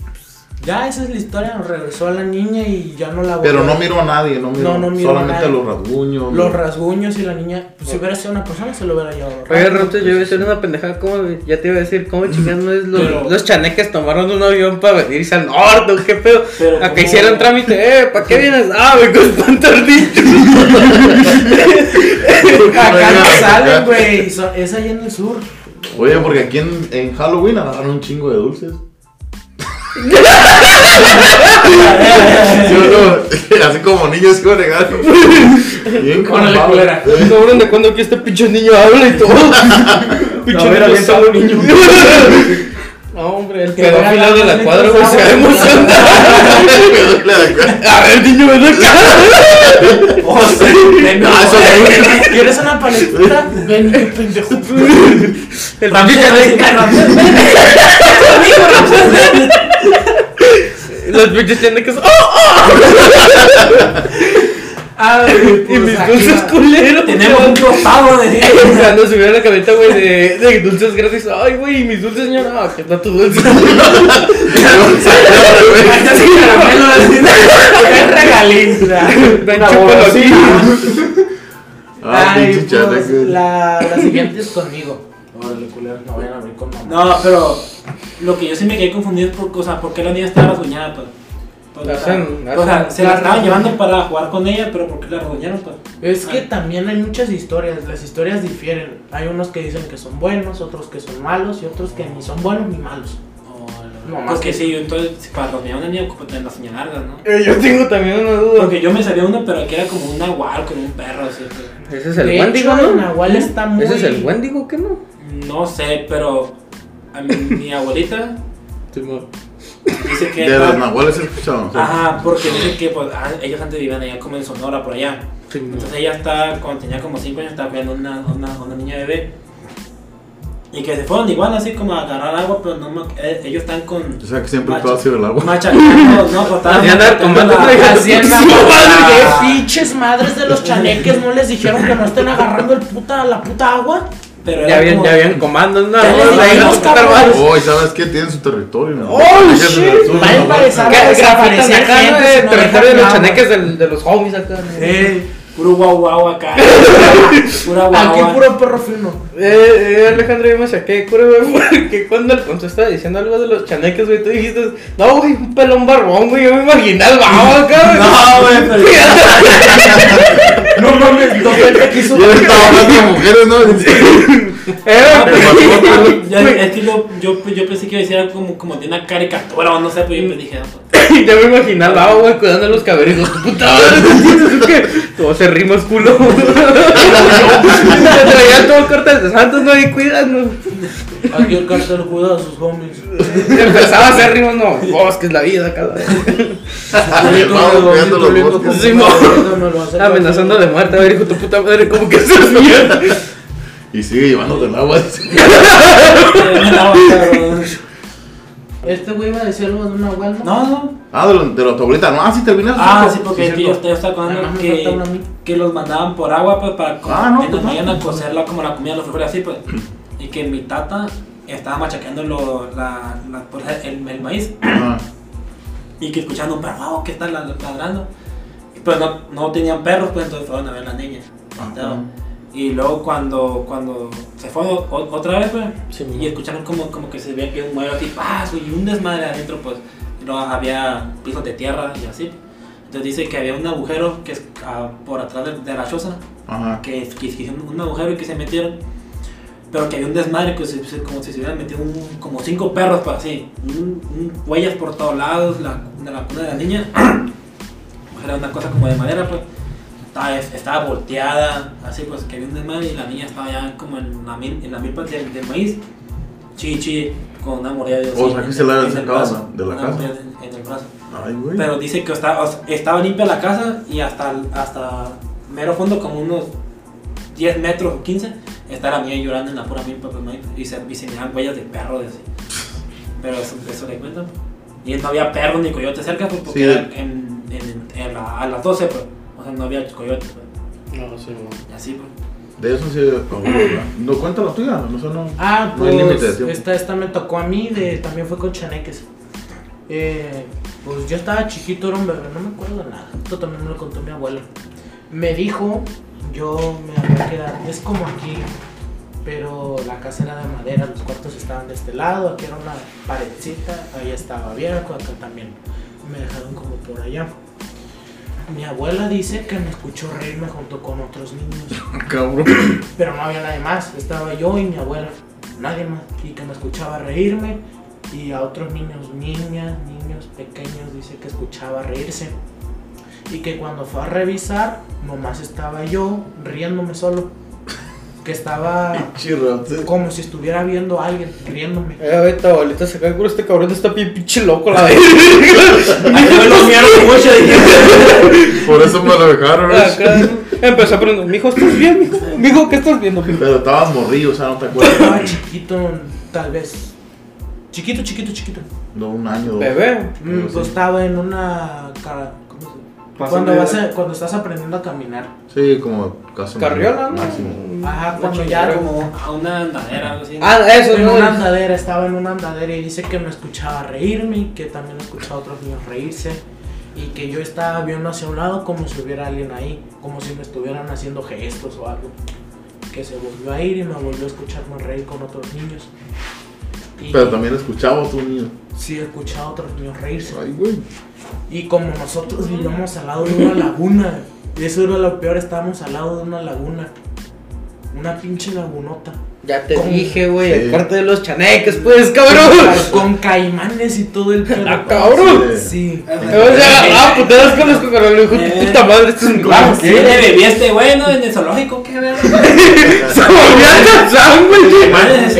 ya esa es la historia, nos regresó a la niña y ya no la Pero volvió- no miró a nadie, no miró. No, no miró a Solamente nadie. los rasguños. Los rasguños y la niña, pues, si hubiera sido una persona se lo hubiera llevado. Oye, Ramses, yo iba a decir una pendejada, ¿cómo? Ya te iba a decir, ¿cómo chingados no es los, Pero- los chaneques tomaron un avión para venirse al norte? ¿o ¿Qué pedo? Pero Acá ¿cómo? hicieron trámite, eh, ¿para qué vienes? Ah, me con espantarditos. Acá no salen, güey. Es allá en el sur. Oye, porque aquí en, en Halloween agarraron un chingo de dulces. ¿Sí no? Así como niños que a regalar. Bien Órale, cabrón. culera. Cabrón, ¿de cuándo aquí este pinche niño habla y todo? pinche ver, niño un niño. No, hombre, el Que vea pedófilo de la cuadra, güey, se va a bonitas emocionar. A ver, niño, ven acá. No, eso no. ¿Quieres una paletita? Ven, pendejo. El pinche Ramses, chaneque- Los pinches chaneques. ¡Oh! Ay, Y mis pues, aquí dulces va. culeros. Tenemos un costado de Cuando subió la camioneta, güey, de, de dulces gratis. Ay, güey, mis dulces, señora. No, que no tu dulce. Ah, Ay, pinche pues, la, la siguiente es conmigo. Órale, culero, no vayan a abrir con mamá. No, pero lo que yo sí me quedé confundido es por, o sea, por qué la niña estaba rasguñada, pues. Pues, La o sea, hacen- o sea, hacen- se la estaban llevando para jugar con ella, pero ¿por qué la rasguñaron, pues? Es que también hay muchas historias, las historias difieren. Hay unos que dicen que son buenos, otros que son malos y otros que ni son buenos ni malos. No, más Porque que- sí, yo entonces para a una niña como tener las uñas largas, ¿no? Eh, Yo tengo también una duda. Porque yo me sabía uno, pero que era como un nahual con un perro, así. pues. Ese es el Wendigo, el ¿no? Nahual está muy... Ese es el Wendigo, ¿qué no? No sé, pero a mi, mi abuelita dice que... De los nahuales he escuchado. Ajá, porque dice que pues, ah, ellos antes vivían allá como en Sonora, por allá. Entonces ella está, cuando tenía como 5 años, estaba viendo una, una, una niña bebé. Y que se fueron igual así como a agarrar agua, pero no, me- eh, ellos están con... O sea que siempre Macho. todo ha sido el agua. Machacando, no, pues estaban Sí, ¿Qué pinches madres de los chaneques no les dijeron que no estén agarrando el puta, la puta agua? Pero Ya habían, como- ya habían comandos, ¿no? Ya les Ahí dijimos, los putas cabrón. madres. Oh, ¿y sabes qué? Tienen su territorio. ¿no? Oh, shit. en el sur, Va a empezar ¿Qué a desaparecer gente territorio de los chaneques de los homies acá. ¿no? Eh, Puro guau guau acá. Pura guau aquí guau. puro perro fino. Eh, eh, Alejandro, yo me saqué cura, güey, porque cuando Alfonso estaba diciendo algo de los chaneques, güey, tú dijiste, no, güey, un pelón barbón, güey, yo me imaginé al babo acá, güey. No, güey, pero... No mames, no que quiso. Y él estaba hablando de mujeres, ¿no? Eh, No, güey, pero- ya- es que yo, yo, yo pensé que iba a decir algo como, como de una caricatura o no sé, pues yo me dije, no, pues, Ya me babo, güey, cuidando a los caberizos. Tu puta madre, es que todo se rimas, culo. Se traía todo cortes de santos, no, y cuidando. Aquí el cartel juda a sus homies. Empezaba a hacer rimas, no, bosques, la vida, cada. Amenazando de muerte, a ver, hijo tu puta madre, ¿cómo que haces mierda? Y sigue llevándote el agua. Este güey iba a decir algo de una huelga. no, no, Ah, de, lo- de la tu abuelita. No, ah, sí terminas. Ah, sí, porque cierto. yo más me que, a que los mandaban por agua, pues, para Ah, no, en pues, la no. mañana cocerla como la comida, los frijoles así, pues. Y que mi tata estaba machacando lo, la, la- el, el maíz Ah, y que escuchando un perro "Oh, que está la- ladrando. Pues no, no tenían perros, pues entonces fueron a ver las niñas. Y luego cuando, cuando se fue o- otra vez, pues, Sí, y escucharon como, como que se veía que un mueble así, ¡paz! y un desmadre adentro, pues, luego había pisos de tierra y así. Entonces dice que había un agujero que es ah, por atrás de, de la choza, Ajá. que, que hicieron un agujero y que se metieron, pero que había un desmadre, que se- se- como si se hubieran metido un- como cinco perros, pues así, un- un- huellas por todos lados, la, de la cuna de la niña, era una cosa como de madera, pues. Estaba, estaba volteada, así pues que había un desmadre y la niña estaba ya como en la, mil- en la milpa del, del maíz, chichi, con una mordida de O sea, que se la habían en el sacado brazo, de la una casa. en, en el brazo. Ay, güey. Pero dice que sea, estaba limpia la casa y hasta, hasta mero fondo, como unos 10 metros o 15, está la niña llorando en la pura milpa y se, y se miran huellas de perro de así. Pero eso, eso le cuentan. Y no había perro ni coyote cerca, pues, porque Sí, era en, en, en la- a las 12, pues. O sea, no había coyote, pues. No, sí, no. Y así, pues. De eso sí. No cuenta la tuya. No, sé, no. Ah, no hay pues esta, esta me tocó a mí, de, también fue con chaneques. Eh, pues yo estaba chiquito, era un bebé, no me acuerdo nada. Esto también me lo contó mi abuelo. Me dijo, yo me había quedado, es como aquí, pero la casa era de madera, los cuartos estaban de este lado, aquí era una paredcita, ahí estaba abierto, acá también. Me dejaron como por allá. Mi abuela dice que me escuchó reírme junto con otros niños. Cabrón. Pero no había nadie más, estaba yo y mi abuela, nadie más. Y que me escuchaba reírme y a otros niños, niñas, niños pequeños, dice que escuchaba reírse. Y que cuando fue a revisar, nomás estaba yo riéndome solo. Que estaba como si estuviera viendo a alguien riéndome. Eh, ahorita, abuelita, se cae con este cabrón, está bien pinche loco la verga. Por eso me lo dejaron. empezó a preguntar, mijo, ¿estás bien, mijo? Mijo, ¿qué estás viendo, mijo? Pero estabas morrillo, o sea, no te acuerdas. Estaba chiquito, tal vez. Chiquito, chiquito, chiquito. No, un año. dos. Bebé. Mm. Pues estaba en una. cara- ¿cómo se- Paso Cuando, vas a- cuando estás aprendiendo a caminar. Sí, como casi. Carriola, ¿no? Máximo. Ajá, cuando ya Como a una andadera, algo así. Ah, eso, en no. una andadera, estaba en una andadera y dice que me escuchaba reírme y que también escuchaba a otros niños reírse y que yo estaba viendo hacia un lado como si hubiera alguien ahí, como si me estuvieran haciendo gestos o algo. Que se volvió a ir y me volvió a escucharme reír con otros niños. Y Pero también escuchaba a tu niño. sí escuchaba a otros niños reírse. Ay, güey. Y como nosotros vivíamos al lado de una laguna, y eso era lo peor, estábamos al lado de una laguna. Una pinche lagunota. Ya te ¿Cómo? dije, güey, Sí. el parte de los chaneques, pues, cabrón. Con caimanes y todo el pedo. Ah, cabrón. Sí. O sea, ah, pues te das con los cocarones, hijo de tu puta madre, esto es un Claro. ¿qué le bebí este güey, no? En el zoológico, qué ver. Se volvió a Tarzán, güey.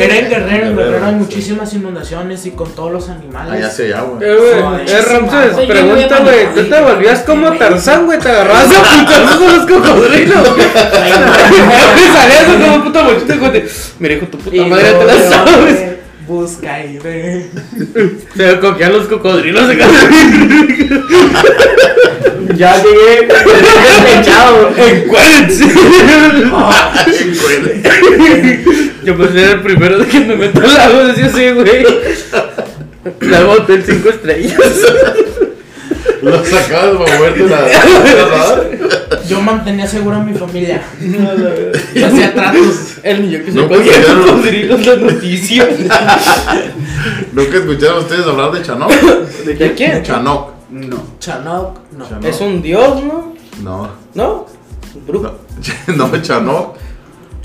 Era en Guerrero, en Guerrero, hay muchísimas inundaciones y con todos los animales. Allá se llama. Eh, güey, Joder, eh, Ramses, pregunta, güey, a ¿tú te volvías como Tarzán, güey? ¿Te agarrabas a putazos con los cocodrilos? Me salías como puta mochita, güey. Mira, hijo, tu puta Y madre, te la sabes. Busca y ve. Se coquean los cocodrilos de casa. Ya llegué, despechado. Encuérdate. Ah, Yo pues era el primero de que me meto al lago, decía así, güey. Lago Hotel 5 estrellas. Lo sacabas para moverte la. la- Yo mantenía seguro a mi familia. Yo hacía tratos. El niño que se No, cogía pues, ya no. cocodrilos la noticia. ¿Nunca escucharon ustedes hablar de Chanok? ¿De quién? Chanok. No. Chanok, no. Chanok. Es un dios, ¿no? No. ¿No? Brujo. No, no, Chanok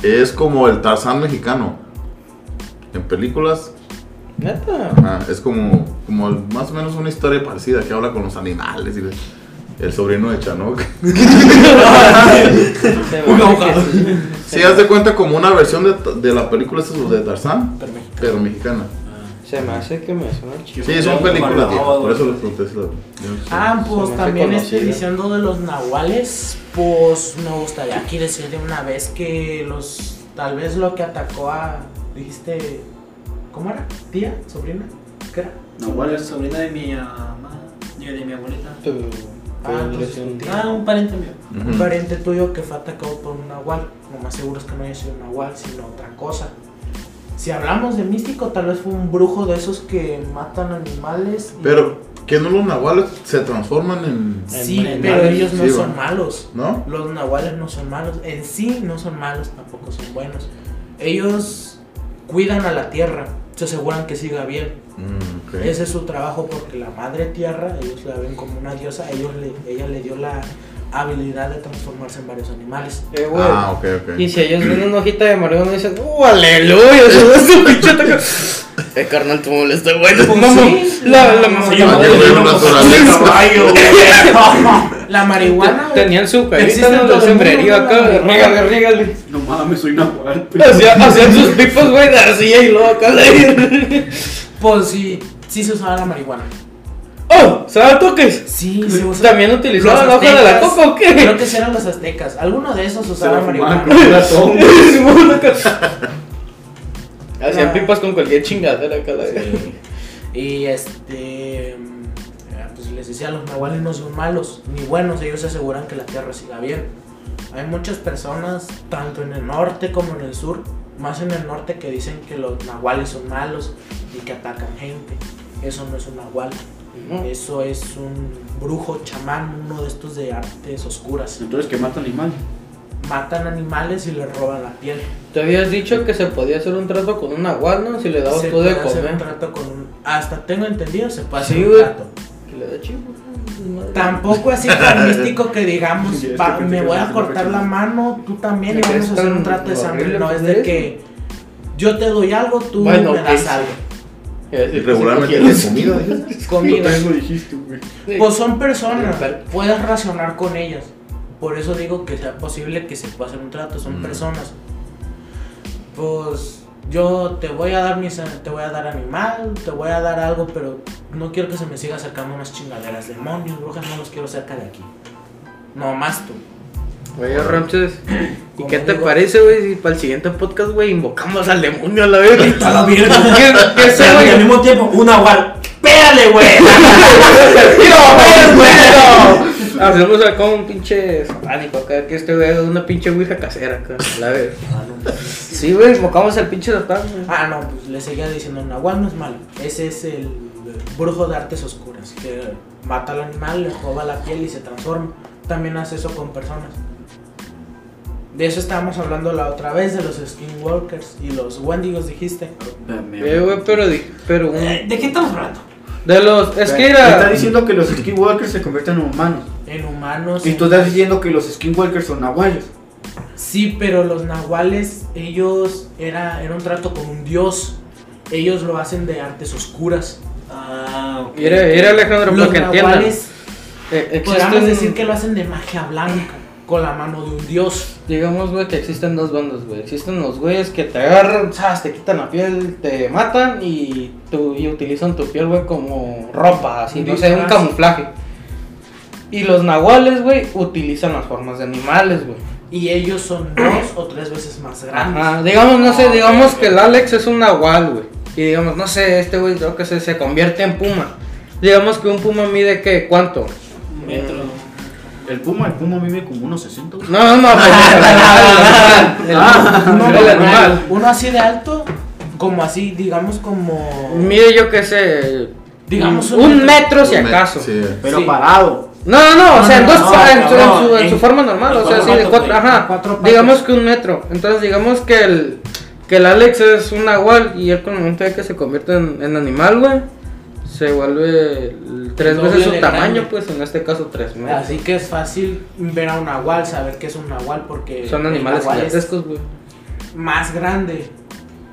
es como el Tarzán mexicano. En películas, Neta. ajá, es como, como más o menos una historia parecida que habla con los animales y el, el sobrino de Chanok. Que sí. Sí, haz de cuenta como una versión de, de la película de Tarzán, Pero mexicano. pero mexicana. Se me hace que me suena chido. Sí, son películas, por eso les pregunté. si. Ah, Se pues también estoy diciendo de los nahuales, pues me gustaría aquí decir de una vez que los, tal vez lo que atacó a, dijiste, ¿cómo era? ¿Tía? ¿Sobrina? ¿Qué era? No, ¿cuál es sobrina de mi mamá? Yo de mi abuelita. Tu- Ah, tu entonces tu Ah, un pariente mío. Un pariente tuyo que fue atacado por un nahual. Lo más seguro es que no haya sido un nahual, sino otra cosa. Si hablamos de místico, tal vez fue un brujo de esos que matan animales. y- Pero, que no los nahuales se transforman en. Sí, en pero animales, ellos no sí, son malos. ¿No? Los nahuales no son malos. En sí no son malos, tampoco son buenos. Ellos cuidan a la tierra, se aseguran que siga bien. Mm. Ese es su trabajo porque la madre tierra, ellos la ven como una diosa, ellos le, ella le dio la habilidad de transformarse en varios animales. Eh, güey. Ah, ok, ok. Y si ellos ven una hojita de marihuana y dicen, ¡Uh, aleluya! Eh, carnal, tú molesta, güey. Pues, mamá, Sí, la, la, la- una marihuana. güey, Tenían su cajita existe en el ¿no? acá, rígale, rígale. No mames, soy Nahual. Hacía- Hacían sus pipas, güey, de arcilla y luego acá le... Pues sí, sí se usaba la marihuana. ¡Oh! ¿Se da toques? Sí, se usaba. ¿También utilizaban la hoja de la coca o qué? Creo que eran los aztecas. Alguno de esos Se usaba la fumaban marihuana. Hacían Ah. pipas con cualquier chingadera acá. La Sí. Y este. mm, Pues les decía, los nahuales no son malos ni buenos, ellos se aseguran que la tierra siga bien. Hay muchas personas, tanto en el norte como en el sur, más en el norte, que dicen que los nahuales son malos y que atacan gente. Eso no es un nahual, No. eso es un brujo chamán, uno de estos de artes oscuras. Entonces, que mata animal. Matan animales y les roban la piel. Te habías dicho que se podía hacer un trato con un nahual, ¿no? Si le dabas Se tú de puede hacer un comer. trato con un. Hasta tengo entendido, se puede Sí, hacer un güey. trato. Que le da chivo. madre. Tampoco así tan místico que digamos, es "Va, que me voy a cortar una la mano, tú también, ¿Me y vamos a hacer un trato de sangre. No es de eso? que yo te doy algo, tú Bueno, me das algo. Y regularmente cogías- comida, dices. Comida. Sí. Pues son personas, puedes racionar con ellas. Por eso digo que sea posible que se pueda hacer un trato, son Mm. personas. Pues yo te voy a dar mis, te voy a dar animal, te voy a dar algo, pero no quiero que se me siga acercando unas chingaderas. Demonios, brujas, no los quiero cerca de aquí. No más tú. Oye, Ramses, ¿y qué te digo- parece, güey? Si para el siguiente podcast, güey, invocamos al demonio a la vez. A la mierda. ¿Qué, qué sé, güey? al mismo tiempo, un nahual. ¡Pégale, güey! Hacemos acá un pinche satánico acá, que este güey una pinche ouija casera acá, a la vez. Sí, güey, invocamos al pinche satán, güey. Ah, no, pues le seguía diciendo, Nahual no es malo. Ese es el brujo de artes oscuras, que mata al animal, le roba la piel y se transforma. También hace eso con personas. De eso estábamos hablando la otra vez, de los skinwalkers y los wendigos, dijiste. Eh, güey, pero, di- pero Eh, ¿De qué estamos hablando? De los, es que Está era... diciendo que los skinwalkers se convierten en humanos. En humanos. Y en- tú estás diciendo que los skinwalkers son nahuales. Sí, pero los nahuales, ellos, era, era un trato con un dios. Ellos lo hacen de artes oscuras. Ah, ok. Era, era Alejandro, Los para que entiendan. nahuales, Eh, podríamos decir que lo hacen de magia blanca, con la mano de un dios. Digamos, güey, que existen dos bandos, güey. Existen los güeyes que te agarran, ¿sabes? Te quitan la piel, te matan y, tu- y utilizan tu piel, güey, como ropa, así, no sé, un camuflaje. Y los nahuales, güey, utilizan las formas de animales, güey. Y ellos son dos o tres veces más grandes. Ajá, digamos, no sé, digamos que el Alex es un nahual, güey. Y digamos, no sé, este güey, creo que se, se convierte en puma. Digamos que un puma mide, ¿qué? ¿Cuánto? Un metro. El puma, el puma vive como unos 60. güey. No, no, no, pues, el animal, Uno, el, el animal. uno así de alto, como así, digamos como... Mide yo qué sé, Digamos un, un metro si acaso. Sí. Pero Sí. parado. No, no, no, o sea, en, dos, en, no, su, en su- no, en su en- forma normal, o sea, sí, de cuatro, ajá, digamos que un metro, entonces digamos que el, que el Alex es un nahual y él con el momento de que se convierte en, en animal, güey, se vuelve el- tres veces su de tamaño, grande. pues en este caso tres metros. Así que es fácil ver a un nahual, saber que es un nahual porque... Son animales gigantescos, güey. más grande.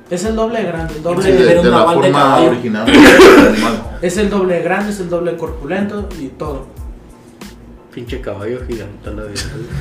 Es el doble de grande, el Sí, doble de, un de la de forma caballo. original. Es el doble de grande, es el doble de corpulento y todo. Pinche caballo gigante a la güey.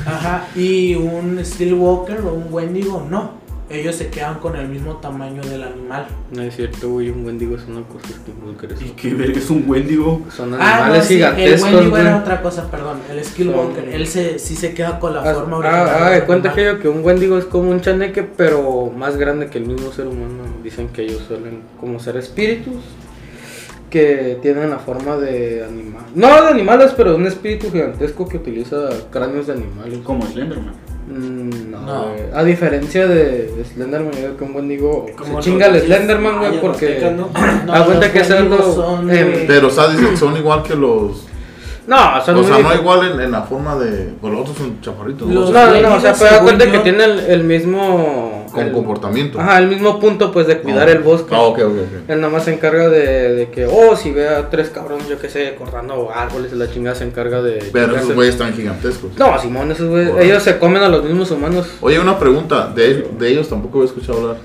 Ajá, y un Steelwalker o un Wendigo no. Ellos se quedan con el mismo tamaño del animal. No es cierto, güey, un wendigo es una cosa que ¿Y qué verga es un wendigo? Son Ah, animales no, sí, el gigantescos, Wendigo era otra cosa, perdón. El Skillwalker, Son- él se, sí se queda con la Ah, forma original. Ah, ah, del de cuenta que yo que un wendigo es como un chaneque, pero más grande que el mismo ser humano. Dicen que ellos suelen como ser espíritus. Que tienen la forma de animal. No de animales, pero de un espíritu gigantesco que utiliza cráneos de animales. Como Slenderman. Mm, no. A diferencia de Slenderman, yo creo que un buen digo se chinga el. Slenderman, güey, porque. Haz cuenta que es algo. Pero, son igual que los. no, son o sea, no igual en, en la forma de. Pues los otros son chaparritos. ¿no? Los- No, no, no, o sea, pero da cuenta que tienen el, el mismo. Con el- comportamiento. Ajá, el mismo punto, pues, de cuidar el bosque. Ah, ok, ok, ok. Él nomás se encarga de, de que, oh, si ve a tres cabrones, yo qué sé, cortando árboles, la chingada se encarga de. Pero esos güeyes están gigantescos. No, Simón, esos güeyes, ellos se comen a los mismos humanos. Oye, una pregunta. De, de ellos tampoco he escuchado hablar.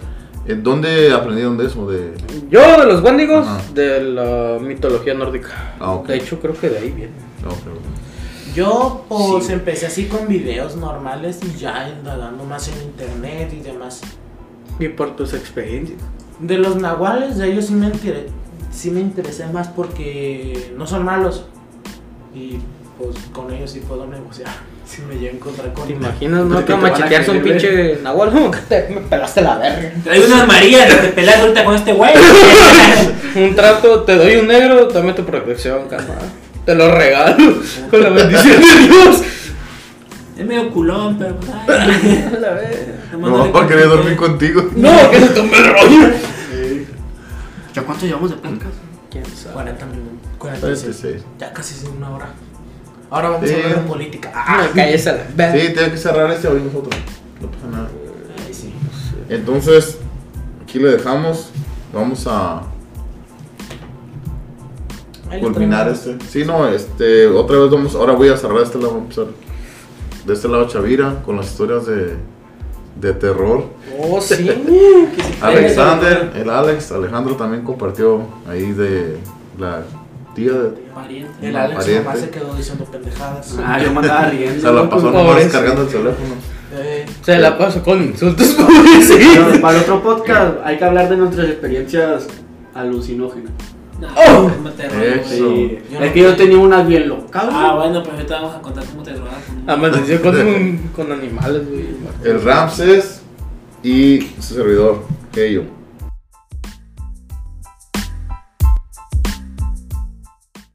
¿En ¿Dónde aprendieron de eso? De... Yo de los Wendigos, Ajá. de la mitología nórdica. Ah, ok. De hecho, creo que de ahí viene. Ah, ok, ok. Yo pues empecé así con videos normales y ya indagando más en internet y demás. Y por tus experiencias. De los nahuales, de ellos sí me, enteré- sí me interesé más porque no son malos. Y pues con ellos sí puedo negociar. Si me llego a encontrar con ¿Te imaginas, no? ¿De qué Que te machetearse un pinche nahual. No, que te- me pelaste la verga. Trae unas Marías, te pelas ahorita con este güey. Un trato, te doy un negro, dame tu protección, carnal. Te lo regalo. Con la bendición de Dios. Es medio culón, pero. ay, A la nomás No, para querer dormir contigo. No, que se tome el rollo. ¿Ya cuánto llevamos de podcast? ¿Quién sabe? 40 minutos. 46. 46. Ya casi es una hora. Ahora vamos Sí. a hablar de política. Ah, Ah, cállese la. Sí, tengo que cerrar este hoy nosotros. No pasa nada. Ay, sí. Entonces, aquí le dejamos. Vamos a lo culminar este. Sí, no, este, otra vez vamos, ahora voy a cerrar este lado, vamos a empezar de este lado Chavira con las historias de, de terror. Oh, sí. Alexander, el Alex, Alejandro también compartió ahí de la tía de... Pariente. El Alex pariente. nomás se quedó diciendo pendejadas. Ah, yo me andaba riendo. Se la pasó nomás Pobrecito. cargando el teléfono. Eh, Se la paso con insultos, para el otro podcast hay que hablar de nuestras experiencias alucinógenas. No, Oh. ¿cómo te Eso. drogas? Sí. Yo es no- que yo tenía unas bien locas. Ah, bueno, pues ahorita vamos a contar cómo te drogas. Amaneció con, un- con animales, güey. El Ramses y su servidor, Keyo.